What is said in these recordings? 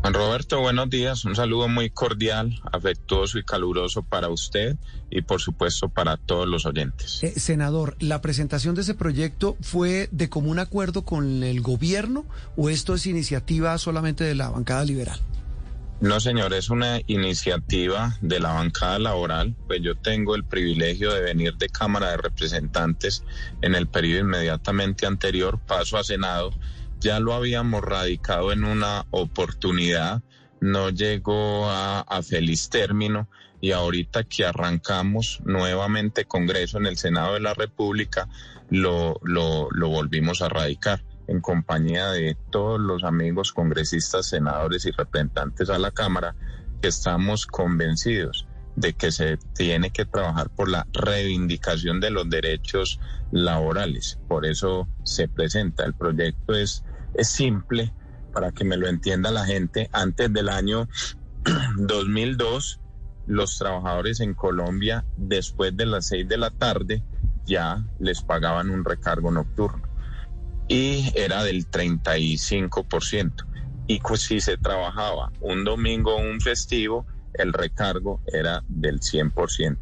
Juan Roberto, buenos días. Un saludo muy cordial, afectuoso y caluroso para usted y por supuesto para todos los oyentes. Eh, senador, ¿la presentación de ese proyecto fue de común acuerdo con el gobierno o esto es iniciativa solamente de la bancada liberal? No, señor, es una iniciativa de la bancada laboral, pues yo tengo el privilegio de venir de Cámara de Representantes en el periodo inmediatamente anterior, paso a Senado ya lo habíamos radicado en una oportunidad, no llegó a, feliz término y ahorita que arrancamos nuevamente Congreso en el Senado de la República, lo, lo, lo volvimos a radicar en compañía de todos los amigos congresistas, senadores y representantes a la Cámara, que estamos convencidos de que se tiene que trabajar por la reivindicación de los derechos laborales. Por eso se presenta. El proyecto es es simple para que me lo entienda la gente. Antes del año 2002, los trabajadores en Colombia, después de las seis de la tarde, ya les pagaban un recargo nocturno y era del 35%. Y si se trabajaba un domingo o un festivo, el recargo era del 100%.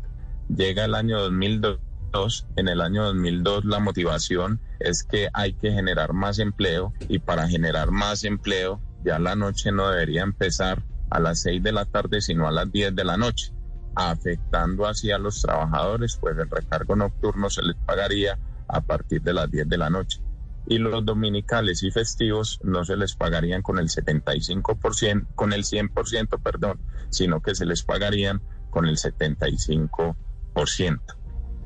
Llega el año 2002 en el año 2002 la motivación es que hay que generar más empleo y para generar más empleo ya la noche no debería empezar a las 6 de la tarde sino a las 10 de la noche, afectando así a los trabajadores, pues el recargo nocturno se les pagaría a partir de las 10 de la noche. Y los dominicales y festivos no se les pagarían con el 75%, con el 100%, perdón, sino que se les pagarían con el 75%.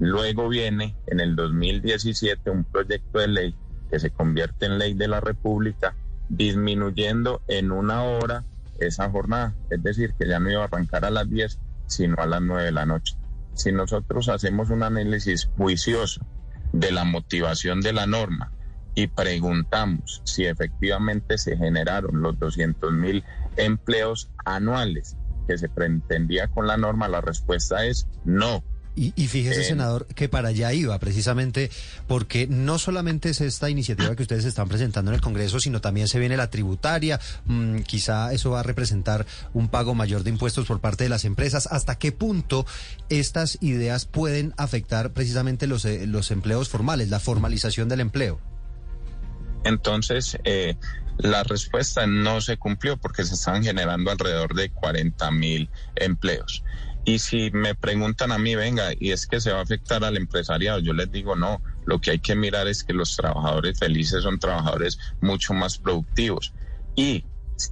Luego viene en el 2017 un proyecto de ley que se convierte en ley de la República, disminuyendo en una hora esa jornada. Es decir, que ya no iba a arrancar a las 10, sino a las 9 de la noche. Si nosotros hacemos un análisis juicioso de la motivación de la norma y preguntamos si efectivamente se generaron los 200 mil empleos anuales que se pretendía con la norma, la respuesta es no. Y, fíjese, senador, que para allá iba precisamente porque no solamente es esta iniciativa que ustedes están presentando en el Congreso, sino también se viene la tributaria. Mm, quizá eso va a representar un pago mayor de impuestos por parte de las empresas. ¿Hasta qué punto estas ideas pueden afectar precisamente los, eh, los empleos formales, la formalización del empleo? Entonces, eh, la respuesta no se cumplió porque se están generando alrededor de 40 mil empleos. Y si me preguntan a mí, venga, y es que se va a afectar al empresariado, yo les digo no, lo que hay que mirar es que los trabajadores felices son trabajadores mucho más productivos. Y,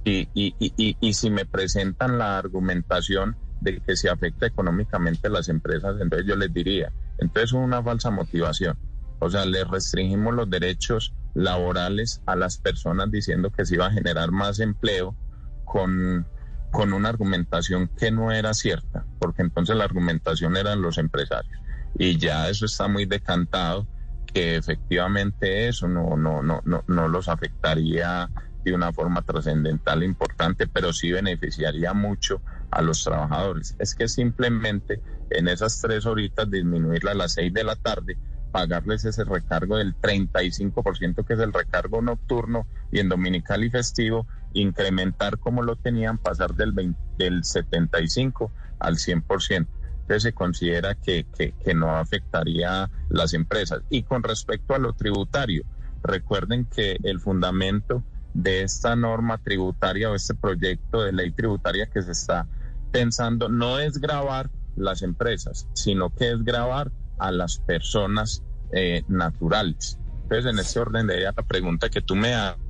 y, y, y, y si me presentan la argumentación de que se afecta económicamente a las empresas, entonces yo les diría, entonces es una falsa motivación. O sea, les restringimos los derechos laborales a las personas diciendo que se iba a generar más empleo con con una argumentación que no era cierta, porque entonces la argumentación eran los empresarios. Y ya eso está muy decantado, que efectivamente eso no, no, no, no, no los afectaría de una forma trascendental importante, pero sí beneficiaría mucho a los trabajadores. Es que simplemente en esas tres horitas disminuirla a las seis de la tarde pagarles ese recargo del 35% que es el recargo nocturno y en dominical y festivo incrementar como lo tenían, pasar del, del 75 al 100%. Entonces se considera que, que, que no afectaría las empresas. Y con respecto a lo tributario, recuerden que el fundamento de esta norma tributaria o este proyecto de ley tributaria que se está pensando no es grabar las empresas, sino que es grabar a las personas eh, naturales. Entonces, en este orden de idea, la pregunta que tú me haces,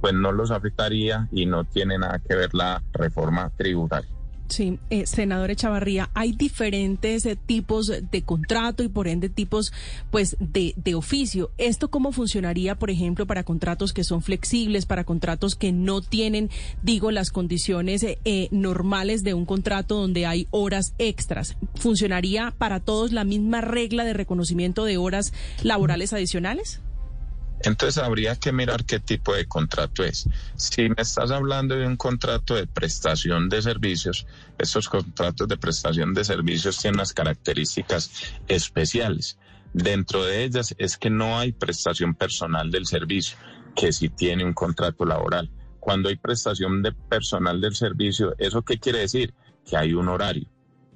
pues no los afectaría y no tiene nada que ver la reforma tributaria. Sí, eh, senador Echavarría, hay diferentes eh, tipos de contrato y por ende tipos pues de, de oficio. ¿Esto cómo funcionaría, por ejemplo, para contratos que son flexibles, para contratos que no tienen, digo, las condiciones eh, eh, normales de un contrato donde hay horas extras? ¿Funcionaría para todos la misma regla de reconocimiento de horas laborales adicionales? Entonces habría que mirar qué tipo de contrato es. Si me estás hablando de un contrato de prestación de servicios, estos contratos de prestación de servicios tienen unas características especiales. Dentro de ellas es que no hay prestación personal del servicio, que sí tiene un contrato laboral. Cuando hay prestación de personal del servicio, ¿eso qué quiere decir? Que hay un horario.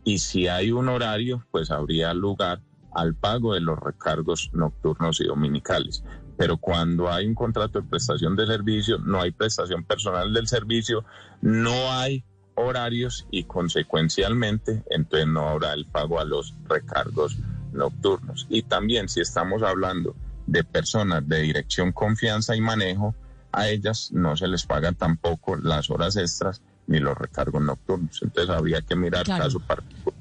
Y si hay un horario, pues habría lugar al pago de los recargos nocturnos y dominicales pero cuando hay un contrato de prestación de servicio, no hay prestación personal del servicio, no hay horarios y consecuencialmente entonces no habrá el pago a los recargos nocturnos. Y también si estamos hablando de personas de dirección, confianza y manejo, a ellas no se les pagan tampoco las horas extras ni los recargos nocturnos. Entonces habría que mirar caso particular.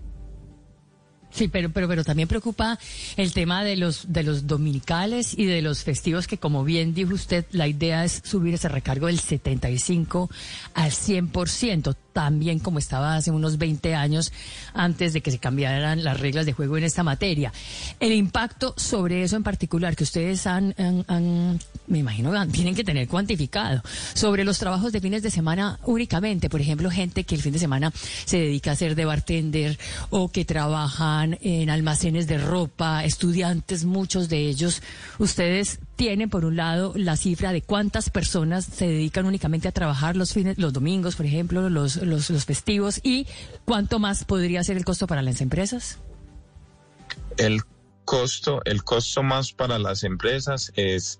Sí, pero, pero, pero también preocupa el tema de los, de los dominicales y de los festivos que, como bien dijo usted, la idea es subir ese recargo del 75 al 100% también como estaba hace unos 20 años antes de que se cambiaran las reglas de juego en esta materia. El impacto sobre eso en particular que ustedes han, me imagino, tienen que tener cuantificado sobre los trabajos de fines de semana únicamente, por ejemplo, gente que el fin de semana se dedica a ser de bartender o que trabajan en almacenes de ropa, estudiantes, muchos de ellos, ustedes tienen por un lado la cifra de cuántas personas se dedican únicamente a trabajar los fines, los domingos, por ejemplo, los, los, los festivos y cuánto más podría ser el costo para las empresas? El costo, el costo más para las empresas es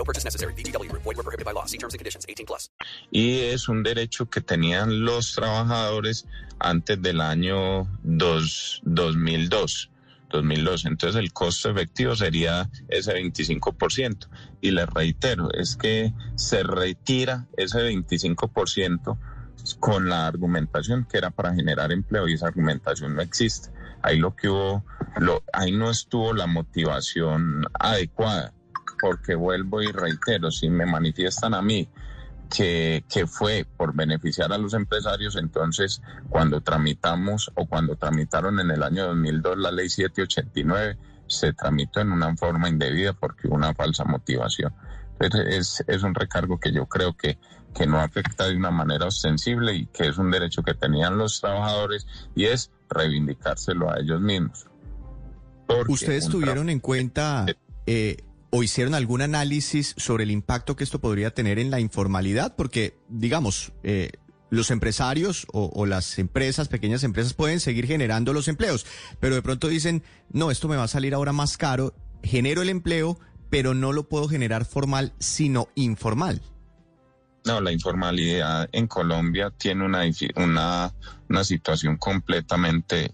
No purchase necessary. Void were prohibited by law. See terms and conditions. 18 plus. Y es un derecho que tenían los trabajadores antes del año dos, 2002. 2002. Entonces el costo efectivo sería ese 25%. Y les reitero, es que se retira ese 25% con la argumentación que era para generar empleo y esa argumentación no existe. Ahí lo que hubo, lo, ahí no estuvo la motivación adecuada, porque vuelvo y reitero, si me manifiestan a mí que, que, fue por beneficiar a los empresarios, entonces cuando tramitamos o cuando tramitaron en el año 2002 la ley 789, se tramitó en una forma indebida porque hubo una falsa motivación. Entonces es, es un recargo que yo creo que, que no afecta de una manera ostensible y que es un derecho que tenían los trabajadores y es reivindicárselo a ellos mismos. ¿Ustedes tuvieron en cuenta... Eh, o hicieron algún análisis sobre el impacto que esto podría tener en la informalidad? Porque, digamos, eh, los empresarios o, o, las empresas, pequeñas empresas, pueden seguir generando los empleos, pero de pronto dicen, no, esto me va a salir ahora más caro, genero el empleo, pero no lo puedo generar formal, sino informal. No, la informalidad en Colombia tiene una, una, una situación completamente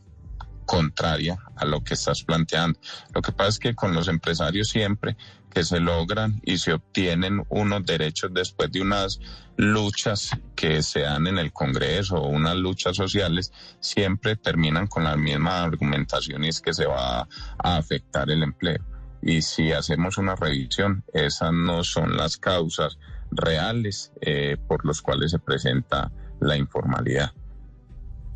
contraria a lo que estás planteando. Lo que pasa es que con los empresarios siempre que se logran y se obtienen unos derechos después de unas luchas que se dan en el Congreso o unas luchas sociales, siempre terminan con la misma argumentación y es que se va a afectar el empleo. Y si hacemos una revisión, esas no son las causas reales eh, por los cuales se presenta la informalidad.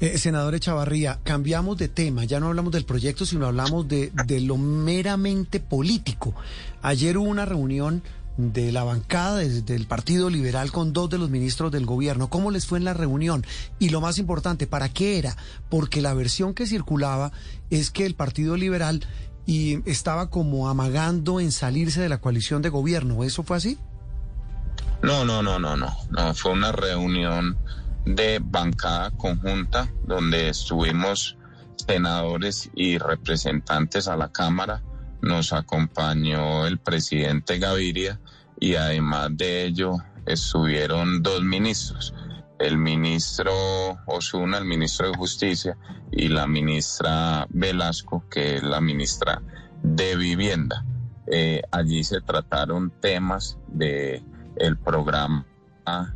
Eh, senador Echavarría, cambiamos de tema, ya no hablamos del proyecto, sino hablamos de, de lo meramente político. Ayer hubo una reunión de la bancada del Partido Liberal con dos de los ministros del gobierno. ¿Cómo les fue en la reunión? Y lo más importante, ¿para qué era? Porque la versión que circulaba es que el Partido Liberal y estaba como amagando en salirse de la coalición de gobierno. ¿Eso fue así? No, no, no, no, no. No, fue una reunión de bancada conjunta donde estuvimos senadores y representantes a la Cámara. Nos acompañó el presidente Gaviria y además de ello estuvieron dos ministros, el ministro Osuna, el ministro de Justicia, y la ministra Velasco, que es la ministra de Vivienda. Eh, allí se trataron temas de el programa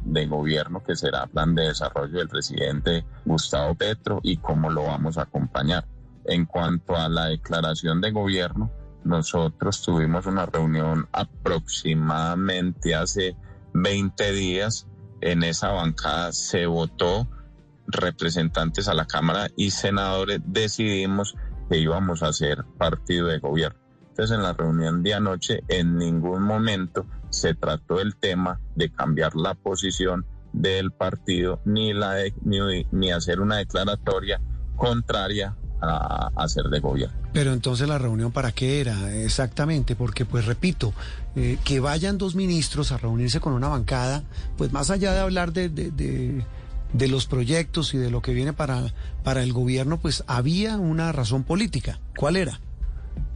de gobierno que será plan de desarrollo del presidente Gustavo Petro y cómo lo vamos a acompañar. En cuanto a la declaración de gobierno, nosotros tuvimos una reunión aproximadamente hace 20 días. En esa bancada se votó representantes a la Cámara y senadores decidimos que íbamos a ser partido de gobierno. Entonces en la reunión de anoche en ningún momento se trató el tema de cambiar la posición del partido ni, la ni, hacer una declaratoria contraria a, hacer de gobierno. Pero entonces la reunión para qué era exactamente, porque pues repito, eh, que vayan dos ministros a reunirse con una bancada, pues más allá de hablar de, de, de, los proyectos y de lo que viene para, para el gobierno, pues había una razón política. ¿Cuál era?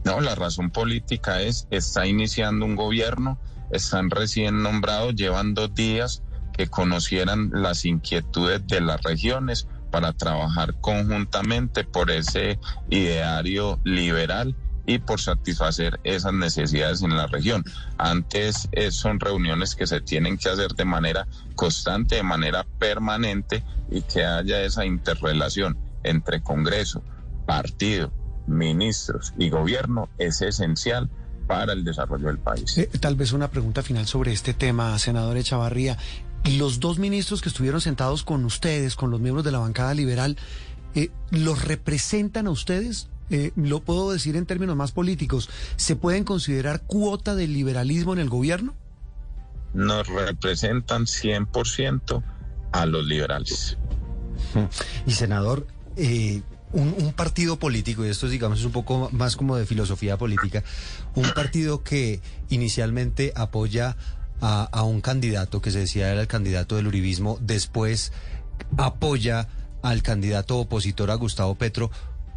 No, la razón política es, está iniciando un gobierno, están recién nombrados, llevan dos días que conocieran las inquietudes de las regiones para trabajar conjuntamente por ese ideario liberal y por satisfacer esas necesidades en la región. Antes eh, son reuniones que se tienen que hacer de manera constante, de manera permanente y que haya esa interrelación entre Congreso, partido, ministros y gobierno es esencial para el desarrollo del país. Eh, tal vez una pregunta final sobre este tema, senador Echavarría. Los dos ministros que estuvieron sentados con ustedes, con los miembros de la bancada liberal, eh, ¿los representan a ustedes? Eh, lo puedo decir en términos más políticos, ¿se pueden considerar cuota del liberalismo en el gobierno? Nos representan 100% a los liberales. Y senador, eh, un, partido político, y esto digamos es un poco más como de filosofía política, un partido que inicialmente apoya a, un candidato que se decía era el candidato del uribismo, después apoya al candidato opositor a Gustavo Petro.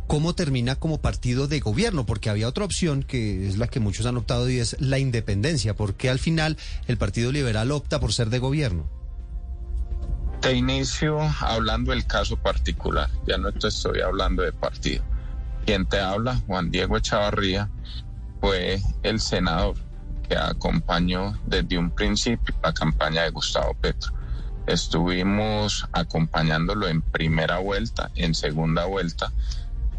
¿Cómo termina como partido de gobierno? Porque había otra opción que es la que muchos han optado y es la independencia. ¿Por qué al final el Partido Liberal opta por ser de gobierno? Te inicio hablando del caso particular, ya no estoy hablando de partido. Quien te habla, Juan Diego Echavarría, fue el senador que acompañó desde un principio la campaña de Gustavo Petro. Estuvimos acompañándolo en primera vuelta, en segunda vuelta,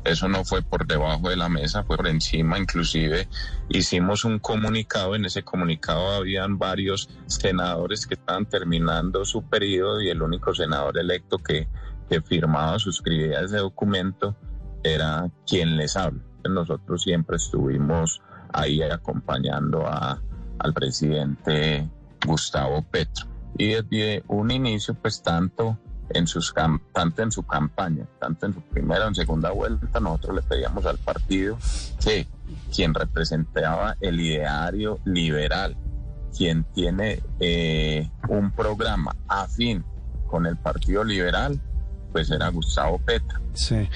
eso no fue por debajo de la mesa, fue por encima. Inclusive hicimos un comunicado. En ese comunicado habían varios senadores que estaban terminando su periodo y el único senador electo que, que firmaba, suscribía ese documento era quien les habla. Nosotros siempre estuvimos ahí acompañando a, al presidente Gustavo Petro. Y desde un inicio, pues tanto en sus tanto en su campaña, tanto en su primera o en segunda vuelta, nosotros le pedíamos al partido que quien representaba el ideario liberal, quien tiene eh, un programa afín con el Partido Liberal, pues era Gustavo Petro.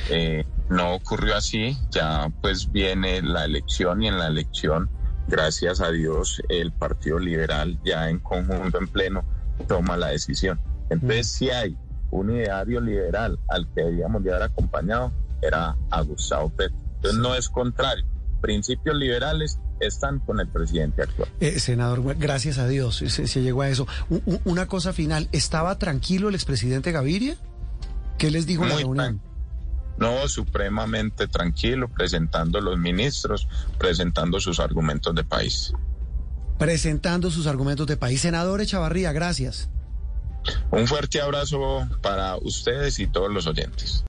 Eh, no ocurrió así, ya pues viene la elección y en la elección, gracias a Dios, el Partido Liberal ya en conjunto, en pleno, toma la decisión. Entonces, si hay un ideario liberal al que debíamos de haber acompañado era a Gustavo Petro. Entonces no es contrario. Principios liberales están con el presidente actual. Eh, senador, gracias a Dios se, llegó a eso. una cosa final, ¿estaba tranquilo el expresidente Gaviria? ¿Qué les dijo en la reunión? No, supremamente tranquilo, presentando los ministros, presentando sus argumentos de país. Presentando sus argumentos de país. Senador Echavarría, gracias. Un fuerte abrazo para ustedes y todos los oyentes.